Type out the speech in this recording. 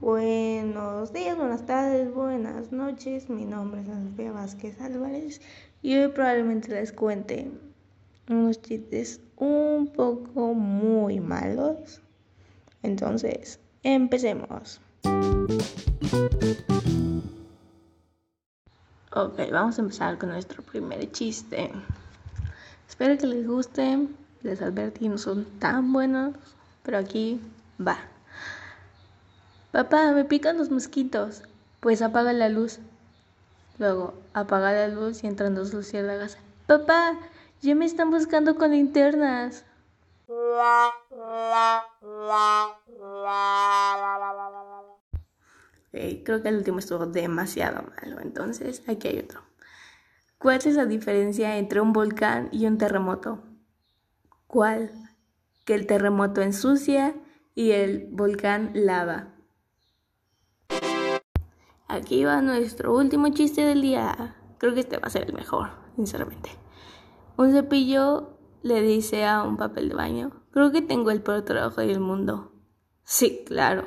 Buenos días, buenas tardes, buenas noches. Mi nombre es Sofía Vázquez Álvarez y hoy probablemente les cuente unos chistes un poco muy malos. Entonces, empecemos. Ok, vamos a empezar con nuestro primer chiste. Espero que les guste. Les advertí, no son tan buenos, pero aquí va. Papá, me pican los mosquitos. Pues apaga la luz. Luego, apaga la luz y entran dos luciérnagas. Papá, ya me están buscando con linternas. creo que el último estuvo demasiado malo, entonces aquí hay otro. ¿Cuál es la diferencia entre un volcán y un terremoto? ¿Cuál? Que el terremoto ensucia y el volcán lava. Aquí va nuestro último chiste del día. Creo que este va a ser el mejor, sinceramente. Un cepillo le dice a un papel de baño, creo que tengo el peor trabajo del mundo. Sí, claro.